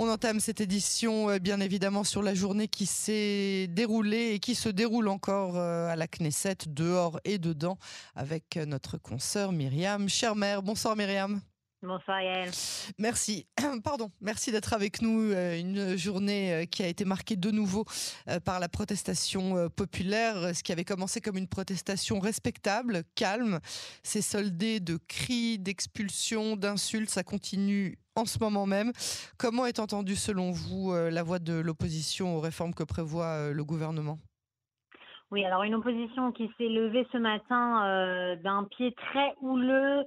On entame cette édition, euh, bien évidemment, sur la journée qui s'est déroulée et qui se déroule encore euh, à la Knesset, dehors et dedans, avec euh, notre consoeur Myriam Chermer. Bonsoir Myriam. Bonsoir Yael. Merci, pardon, merci d'être avec nous. Une journée qui a été marquée de nouveau par la protestation populaire, ce qui avait commencé comme une protestation respectable, calme, s'est soldé de cris, d'expulsions, d'insultes. Ça continue en ce moment même. Comment est entendue selon vous euh, la voix de l'opposition aux réformes que prévoit euh, le gouvernement? Oui, alors une opposition qui s'est levée ce matin euh, d'un pied très houleux,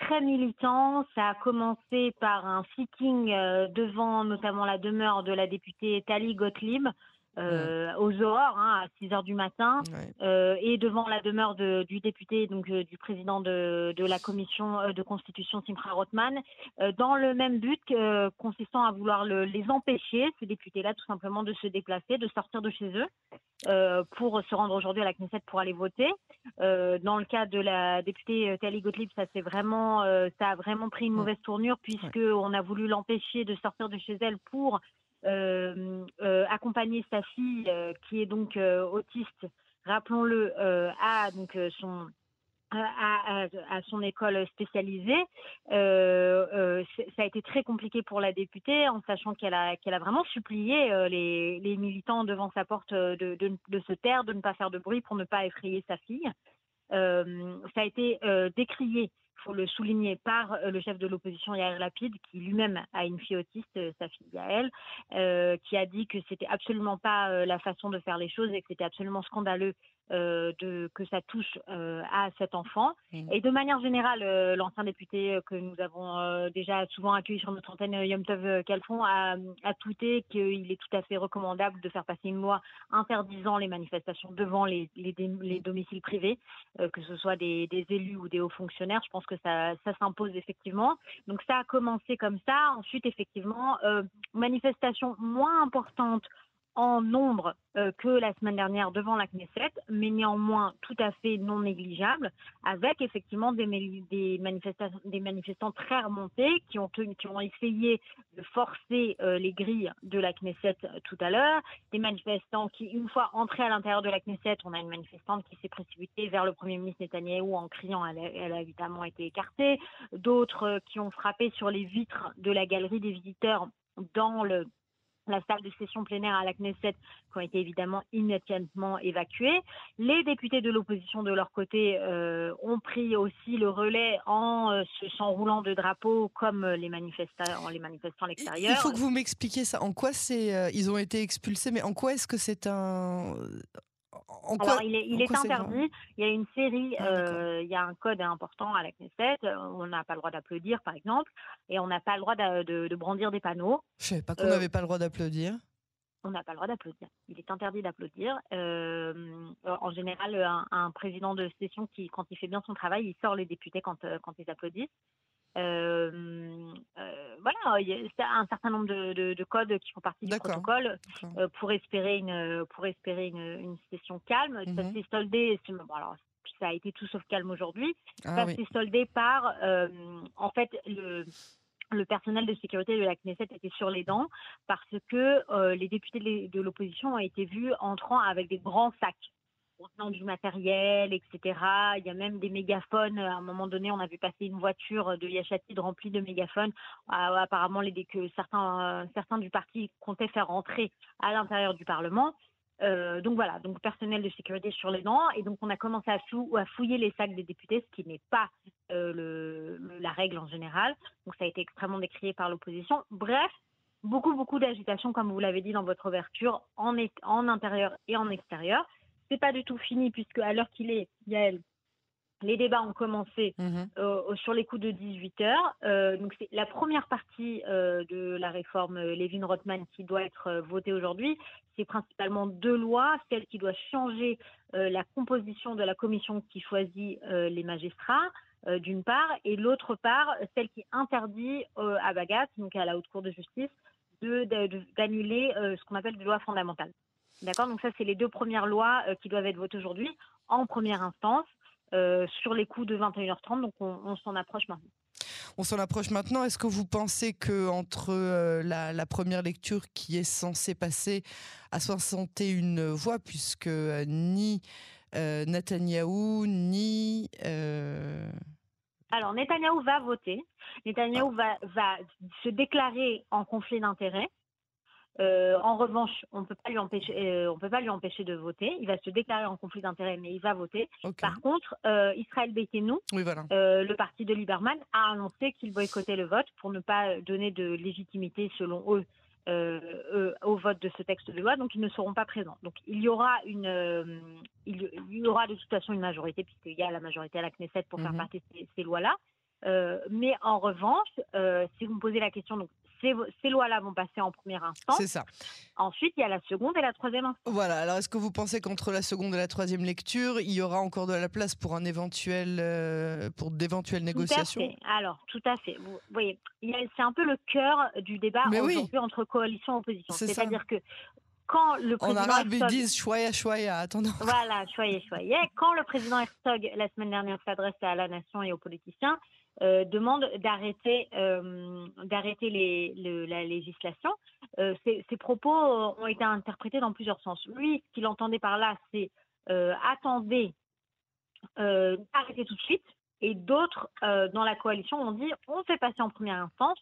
très militant. Ça a commencé par un sitting devant notamment la demeure de la députée Tali Gottlieb, euh, aux aurores hein, à 6 heures du matin euh, et devant la demeure de, du député, donc euh, du président de, de, la commission de constitution Simcha Rothman, dans le même but consistant à vouloir le, les empêcher, ces députés-là, tout simplement de se déplacer, de sortir de chez eux pour se rendre aujourd'hui à la Knesset pour aller voter. dans le cas de la députée Tali Gottlieb, ça, vraiment, ça a vraiment pris une mauvaise tournure puisque on a voulu l'empêcher de sortir de chez elle pour euh, euh, accompagner sa fille euh, qui est donc autiste, rappelons-le, à donc son à, son école spécialisée. Euh, ça a été très compliqué pour la députée, en sachant qu'elle a, qu'elle a vraiment supplié les, militants devant sa porte de, de, se taire, de ne pas faire de bruit pour ne pas effrayer sa fille. ça a été décrié le souligner, par euh, le chef de l'opposition Yair Lapide, qui lui-même a une fille autiste, euh, sa fille Yael, euh, qui a dit que c'était absolument pas la façon de faire les choses et que c'était absolument scandaleux euh, de, que ça touche euh, à cet enfant. Mmh. Et de manière générale, euh, l'ancien député que nous avons déjà souvent accueilli sur notre antenne, Yom Tov Kalfon, a, a tweeté qu'il est tout à fait recommandable de faire passer une loi interdisant les manifestations devant les, les, les domiciles privés, que ce soit des, des, élus ou des hauts fonctionnaires. Je pense que ça, ça s'impose effectivement. Donc ça a commencé comme ça. Ensuite, effectivement, manifestation moins importante en nombre euh, que la semaine dernière devant la Knesset, mais néanmoins tout à fait non négligeable, avec effectivement des, manifestants très remontés qui ont, essayé de forcer euh, les grilles de la Knesset euh, tout à l'heure, des manifestants qui, une fois entrés à l'intérieur de la Knesset, on a une manifestante qui s'est précipitée vers le Premier ministre Netanyahou en criant, elle a évidemment été écartée, d'autres qui ont frappé sur les vitres de la galerie des visiteurs dans le la salle de session plénière à la Knesset qui ont été évidemment immédiatement évacuées. Les députés de l'opposition de leur côté euh, ont pris aussi le relais en euh, s'enroulant de drapeaux comme les manifestants, les manifestants à l'extérieur. Il faut que vous m'expliquiez ça. En quoi c'est euh, ils ont été expulsés, mais en quoi est-ce que c'est un alors, il est, il est interdit. Il y a une série, ah, euh, il y a un code important à la Knesset. On n'a pas le droit d'applaudir, par exemple, et on n'a pas le droit de, brandir des panneaux. Je ne savais pas qu'on n'avait euh, pas le droit d'applaudir. On n'a pas le droit d'applaudir. Il est interdit d'applaudir. Euh, en général, un, président de session qui, quand il fait bien son travail, il sort les députés quand, quand ils applaudissent. Euh, euh, voilà, il y a un certain nombre de, codes qui font partie du protocole euh, pour espérer une pour espérer une, session calme. Ça mhm. s'est soldé. alors, ça a été tout sauf calme aujourd'hui. Ah ça s'est soldé par, en fait, le le personnel de sécurité de la Knesset était sur les dents parce que les députés de l'opposition ont été vus entrant avec des grands sacs contenant du matériel, etc. Il y a même des mégaphones. À un moment donné, on a vu passer une voiture de Yachatid remplie de mégaphones. Euh, apparemment, certains, euh, du parti comptaient faire rentrer à l'intérieur du Parlement. Euh, donc voilà, donc personnel de sécurité sur les dents. Et donc on a commencé à, fouiller les sacs des députés, ce qui n'est pas le, la règle en général. Donc ça a été extrêmement décrié par l'opposition. Bref, beaucoup, beaucoup d'agitation, comme vous l'avez dit dans votre ouverture, en intérieur et en extérieur c'est pas du tout fini puisque à l'heure qu'il est, Yael, les débats ont commencé mhm. euh, sur les coups de 18 heures. Euh, donc c'est la première partie euh, de la réforme Levin-Rothman qui doit être votée aujourd'hui. C'est principalement deux lois, celle qui doit changer la composition de la commission qui choisit les magistrats. d'une part, et l'autre part, celle qui interdit à Bagat, donc à la Haute Cour de justice, d'annuler ce qu'on appelle des lois fondamentales. D'accord? Donc ça, c'est les deux premières lois euh, qui doivent être votées aujourd'hui en première instance euh, sur les coups de 21h30. Donc on, s'en approche maintenant. On s'en approche maintenant. Est-ce que vous pensez que entre la, première lecture qui est censée passer à 61 voix, puisque ni Netanyahou ni alors, Netanyahou va voter. Netanyahou va, va se déclarer en conflit d'intérêts. Euh, en revanche, on peut pas lui empêcher, euh, on peut pas lui empêcher de voter. Il va se déclarer en conflit d'intérêts, mais il va voter. Par contre, euh, Israël Beitenou, oui, voilà. le parti de Lieberman, a annoncé qu'il boycottait le vote pour ne pas donner de légitimité, selon eux, au vote de ce texte de loi. Donc, ils ne seront pas présents. Donc, il y aura une, il, y aura de toute façon une majorité, puisqu'il y a la majorité à la Knesset pour faire mhm. partie de ces, ces lois-là. mais en revanche, si vous me posez la question, donc ces, lois-là vont passer en première instance. C'est ça. Ensuite, il y a la seconde et la troisième instance. Voilà. Alors, est-ce que vous pensez qu'entre la seconde et la troisième lecture, il y aura encore de la place pour un éventuel, euh, pour d'éventuelles négociations tout à fait. Alors, tout à fait. Vous voyez, c'est un peu le cœur du débat aujourd'hui entre coalition et opposition. C'est-à-dire que quand le président en arabe, ils disent choya choya, attendons. Voilà, choya choya. Quand le président Herzog, la semaine dernière, s'adresse à la nation et aux politiciens, euh, demande d'arrêter euh, d'arrêter la législation. Euh, ces, propos ont été interprétés dans plusieurs sens. Lui, ce qu'il entendait par là, c'est attendez, arrêtez tout de suite. Et d'autres dans la coalition ont dit on fait passer en première instance,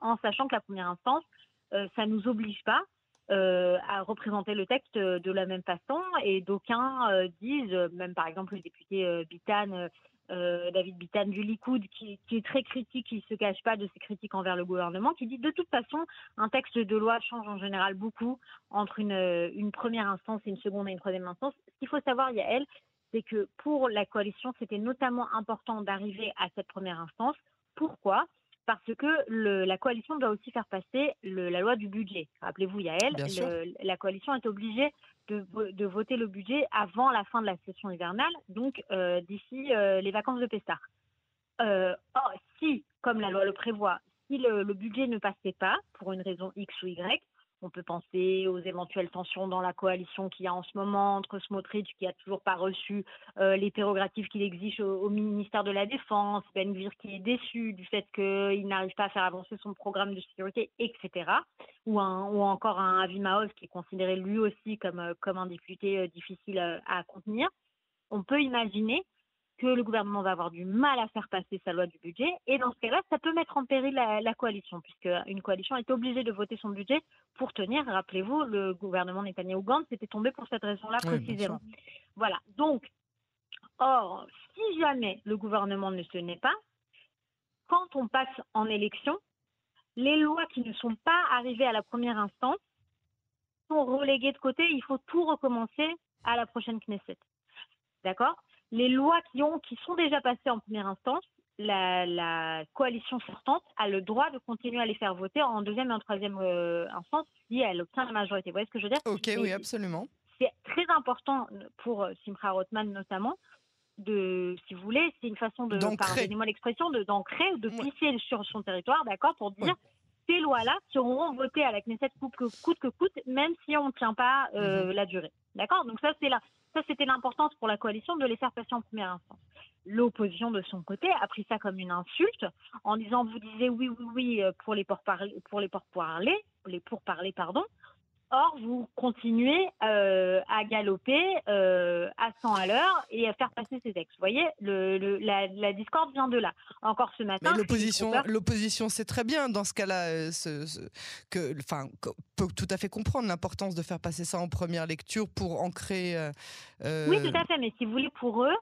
en, sachant que la première instance, ça nous oblige pas à représenter le texte de la même façon. Et d'aucuns disent, même par exemple le député Bitan euh, David Bitan du Likoud, qui, est très critique, qui ne se cache pas de ses critiques envers le gouvernement, qui dit de toute façon, un texte de loi change en général beaucoup entre une, euh, première instance et une seconde et une troisième instance. Ce qu'il faut savoir, Yael, c'est que pour la coalition, c'était notamment important d'arriver à cette première instance. Pourquoi? Parce que la coalition doit aussi faire passer la loi du budget. Rappelez-vous, Yael, la coalition est obligée de, voter le budget avant la fin de la session hivernale, donc euh, d'ici euh, les vacances de Pessard. Euh, or, si, comme la loi le prévoit, si le budget ne passait pas, pour une raison X ou Y, on peut penser aux éventuelles tensions dans la coalition qu'il y a en ce moment entre Smotrich, qui n'a toujours pas reçu euh, les prérogatives qu'il exige au, ministère de la Défense, Ben Gvir qui est déçu du fait qu'il n'arrive pas à faire avancer son programme de sécurité, etc. Ou, encore un Avi qui est considéré lui aussi comme, euh, un député euh, difficile à contenir. On peut imaginer que le gouvernement va avoir du mal à faire passer sa loi du budget. Et dans ce cas-là, ça peut mettre en péril la, coalition, puisque une coalition est obligée de voter son budget pour tenir. Rappelez-vous, le gouvernement Netanyahu-Gantz était tombé pour cette raison-là précisément. Voilà. Donc, or, si jamais le gouvernement ne se tenait pas, quand on passe en élection, les lois qui ne sont pas arrivées à la première instance sont reléguées de côté. Il faut tout recommencer à la prochaine Knesset. D'accord? Les lois qui, ont, qui sont déjà passées en première instance, la, coalition sortante a le droit de continuer à les faire voter en deuxième et en troisième euh, instance si elle obtient la majorité. Vous voyez ce que je veux dire? Ok, oui, absolument. C'est très important pour euh, Simcha Rothman notamment de, si vous voulez, c'est une façon de, pardonnez-moi l'expression, d'ancrer ou de pisser sur son territoire, d'accord, pour dire ces lois-là seront votées à la Knesset coûte que coûte, que coûte même si on ne tient pas euh, mhm. la durée. D'accord? Donc ça, c'est là. Ça, c'était l'importance pour la coalition de les faire passer en première instance. L'opposition, de son côté, a pris ça comme une insulte en disant vous disiez oui, oui, oui euh, pour les pourparlers, pour les pourparlers, les pourparlers, pardon. Or, vous continuez euh, à galoper euh, à 100 à l'heure et à faire passer ces textes. Vous voyez, le, la, discorde vient de là. Encore ce matin. L'opposition, l'opposition, c'est très bien dans ce cas-là, euh, que, enfin, peut tout à fait comprendre l'importance de faire passer ça en première lecture pour ancrer. Oui, tout à fait. Mais si vous voulez, pour eux,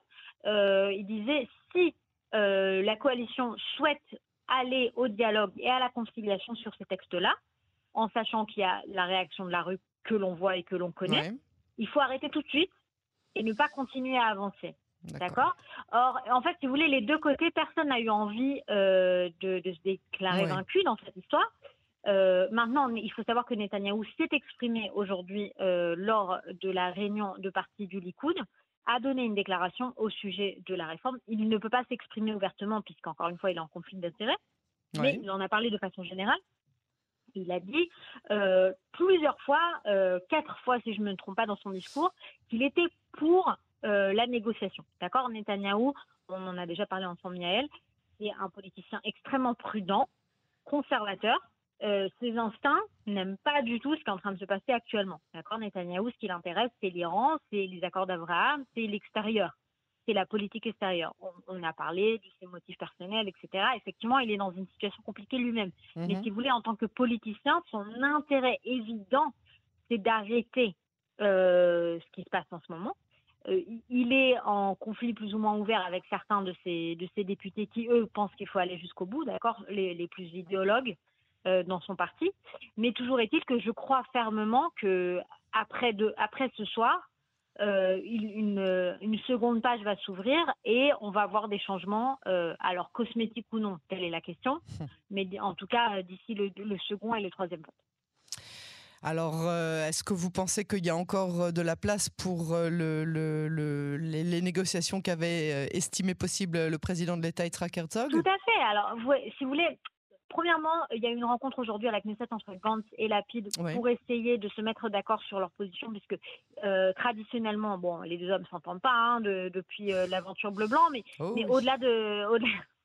ils disaient si la coalition souhaite aller au dialogue et à la conciliation sur ces textes-là, en sachant qu'il y a la réaction de la rue que l'on voit et que l'on connaît. Il faut arrêter tout de suite et ne pas continuer à avancer. D'accord Or, en fait, si vous voulez, les deux côtés, personne n'a eu envie euh, de, se déclarer vaincu dans cette histoire. Euh, maintenant, il faut savoir que Netanyahou s'est exprimé aujourd'hui euh, lors de la réunion de parti du Likoud, a donné une déclaration au sujet de la réforme. Il ne peut pas s'exprimer ouvertement puisqu'encore une fois, il est en conflit d'intérêts, mais il en a parlé de façon générale il a dit euh, plusieurs fois, euh, quatre fois si je ne me trompe pas dans son discours, qu'il était pour euh, la négociation. D'accord Netanyahou, on en a déjà parlé ensemble, Yael, c'est un politicien extrêmement prudent, conservateur. ses instincts n'aiment pas du tout ce qui est en train de se passer actuellement. D'accord Netanyahou, ce qui l'intéresse, c'est l'Iran, c'est les accords d'Abraham, c'est l'extérieur c'est la politique extérieure. On, a parlé de ses motifs personnels, etc. Effectivement, il est dans une situation compliquée lui-même. Mais mhm. si vous voulez, en tant que politicien, son intérêt évident, c'est d'arrêter euh, ce qui se passe en ce moment. Euh, il est en conflit plus ou moins ouvert avec certains de ses, de ses députés qui, eux, pensent qu'il faut aller jusqu'au bout, d'accord les, les, plus idéologues euh, dans son parti. Mais toujours est-il que je crois fermement que après, de, après ce soir, euh, une, une, seconde page va s'ouvrir et on va voir des changements, euh, alors cosmétiques ou non, telle est la question, mais en tout cas euh, d'ici le, second et le troisième vote. Alors, est-ce que vous pensez qu'il y a encore de la place pour le, le, les, négociations qu'avait estimé possible le président de l'État, Yitzhak Herzog? Tout à fait. Alors, si vous voulez, Premièrement, il y a une rencontre aujourd'hui à la Knesset entre Gantz et Lapide pour essayer de se mettre d'accord sur leur position, puisque euh, traditionnellement, bon, les deux hommes s'entendent pas hein, depuis euh, l'aventure bleu-blanc, mais, oh mais au-delà de,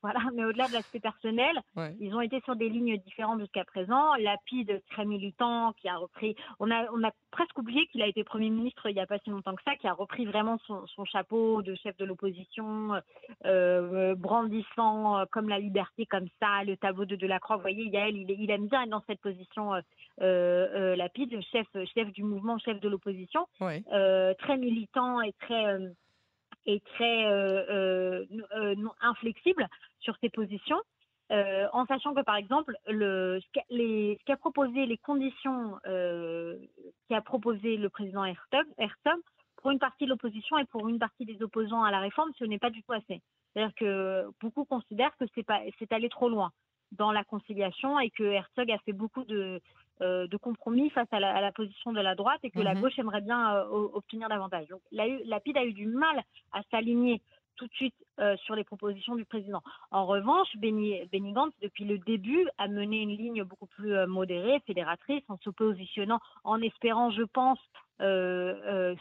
voilà, mais au-delà de l'aspect personnel, ils ont été sur des lignes différentes jusqu'à présent. Lapide, très militant, qui a repris. On a, on a presque oublié qu'il a été Premier ministre il n'y a pas si longtemps que ça, qui a repris vraiment son, son chapeau de chef de l'opposition, euh, euh brandissant euh, comme la liberté, comme ça, le tableau de Delacroix. Vous voyez, Yael, il, il aime bien être dans cette position euh, Lapide, chef, chef du mouvement, chef de l'opposition, très militant et très est très euh, euh, euh, inflexible sur ses positions. en sachant que par exemple le, ce qu'a proposé les conditions qu'a proposé le président Herzog, Herzog pour une partie de l'opposition et pour une partie des opposants à la réforme, ce n'est pas du tout assez. C'est-à-dire que beaucoup considèrent que c'est pas c'est allé trop loin dans la conciliation et que Herzog a fait beaucoup de, euh, de compromis face à la, position de la droite et que la mhm. gauche aimerait bien euh, obtenir davantage. Donc la, la PID a eu du mal à s'aligner tout de suite euh, sur les propositions du président. En revanche, Benny, Gantz, depuis le début, a mené une ligne beaucoup plus modérée, fédératrice, en se positionnant, en espérant, je pense,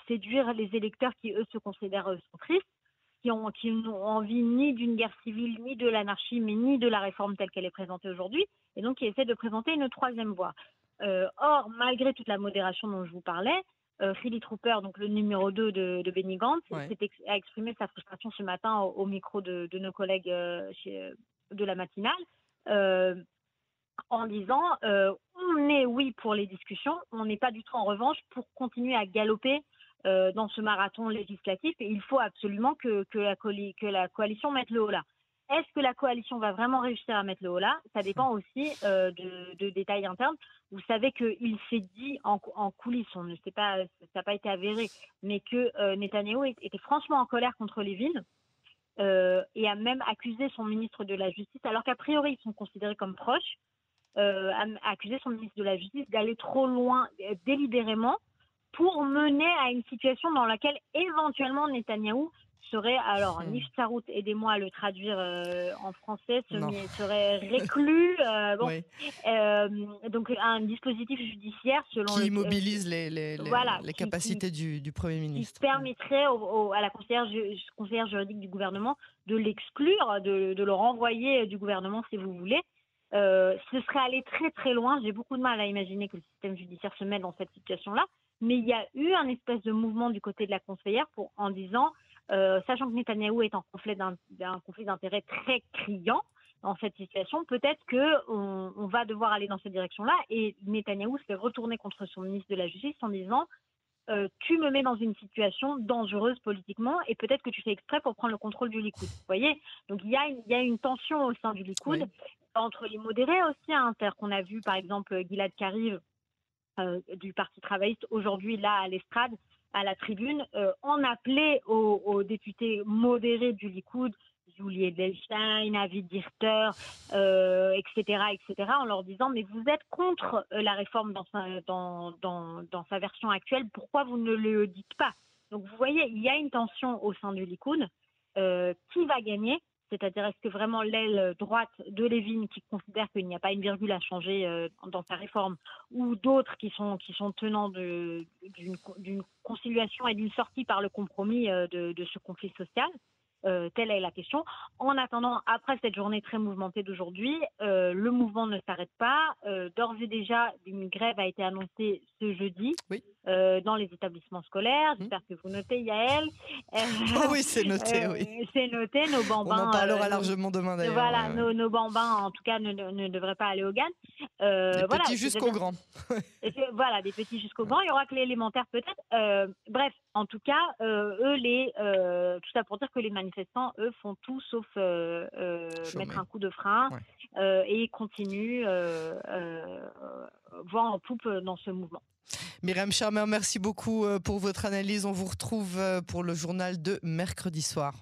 séduire les électeurs qui, eux, se considèrent centristes qui ont qui n'ont envie ni d'une guerre civile, ni de l'anarchie, mais ni de la réforme telle qu'elle est présentée aujourd'hui, et donc qui essaie de présenter une troisième voie. Euh, or, malgré toute la modération dont je vous parlais, euh, Philly Trooper, donc le numéro 2 de, de Benny Gantz, a exprimé sa frustration ce matin au, micro de, nos collègues euh, de la matinale en disant on est oui pour les discussions, on n'est pas du tout en revanche pour continuer à galoper euh, dans ce marathon législatif et il faut absolument que, que, la, que la coalition mette le haut là. Est-ce que la coalition va vraiment réussir à mettre le haut là? Ça dépend aussi euh, de, de, détails internes. Vous savez qu'il s'est dit en, en, coulisses, on ne sait pas, ça n'a pas été avéré, mais que euh, Netanyahou était franchement en colère contre Lévin euh, et a même accusé son ministre de la Justice, alors qu'a priori ils sont considérés comme proches, euh, a accusé son ministre de la Justice d'aller trop loin délibérément pour mener à une situation dans laquelle éventuellement Netanyahou serait, alors hmm. Sarout, aidez-moi à le traduire euh, en français, serait réclus. Euh, bon, euh, donc un dispositif judiciaire selon qui mobilise les, les, les, capacités du, du, Premier ministre. Qui permettrait à la conseillère, conseillère, juridique du gouvernement de l'exclure, de, de, le renvoyer du gouvernement si vous voulez. ce serait aller très très loin. J'ai beaucoup de mal à imaginer que le système judiciaire se mette dans cette situation-là mais il y a eu un espèce de mouvement du côté de la conseillère pour, en disant, euh, sachant que Netanyahou est en conflit d'un conflit d'intérêts très criant dans cette situation, peut-être que on, va devoir aller dans cette direction-là. Et Netanyahou se fait retourner contre son ministre de la Justice en disant euh, tu me mets dans une situation dangereuse politiquement et peut-être que tu fais exprès pour prendre le contrôle du Likoud. Vous voyez Donc il y, a une, il y a une tension au sein du Likoud, entre les modérés aussi, hein, qu'on a vu par exemple Gilad Kariv euh, du Parti travailliste aujourd'hui là à l'estrade, à la tribune, euh, en appelait aux, députés modérés du Likoud, Julie Edelstein, Avid Dirter, euh, etc., etc., en leur disant mais vous êtes contre la réforme dans sa, version actuelle, pourquoi vous ne le dites pas? Donc vous voyez, il y a une tension au sein du Likoud. qui va gagner c'est-à-dire, est-ce que vraiment l'aile droite de Lévin, qui considère qu'il n'y a pas une virgule à changer euh, dans sa réforme, ou d'autres qui sont, qui sont tenants d'une conciliation et d'une sortie par le compromis euh, de, ce conflit social, telle est la question. En attendant, après cette journée très mouvementée d'aujourd'hui, le mouvement ne s'arrête pas. D'ores et déjà, une grève a été annoncée ce jeudi. dans les établissements scolaires. Mmh. J'espère que vous notez, Yael. Oh oui, c'est noté, oui. C'est noté, nos bambins. On en parlera largement demain d'ailleurs. Voilà, nos, bambins, en tout cas, ne, ne, devraient pas aller au GAN. des petits jusqu'au grand. voilà, des petits jusqu'au grand. Il y aura que l'élémentaire peut-être. bref, en tout cas, eux, les, tout ça pour dire que les manifestants, eux, font tout sauf mettre un coup de frein et continuent voire en poupe dans ce mouvement. Myriam Charmer, merci beaucoup pour votre analyse. On vous retrouve pour le journal de mercredi soir.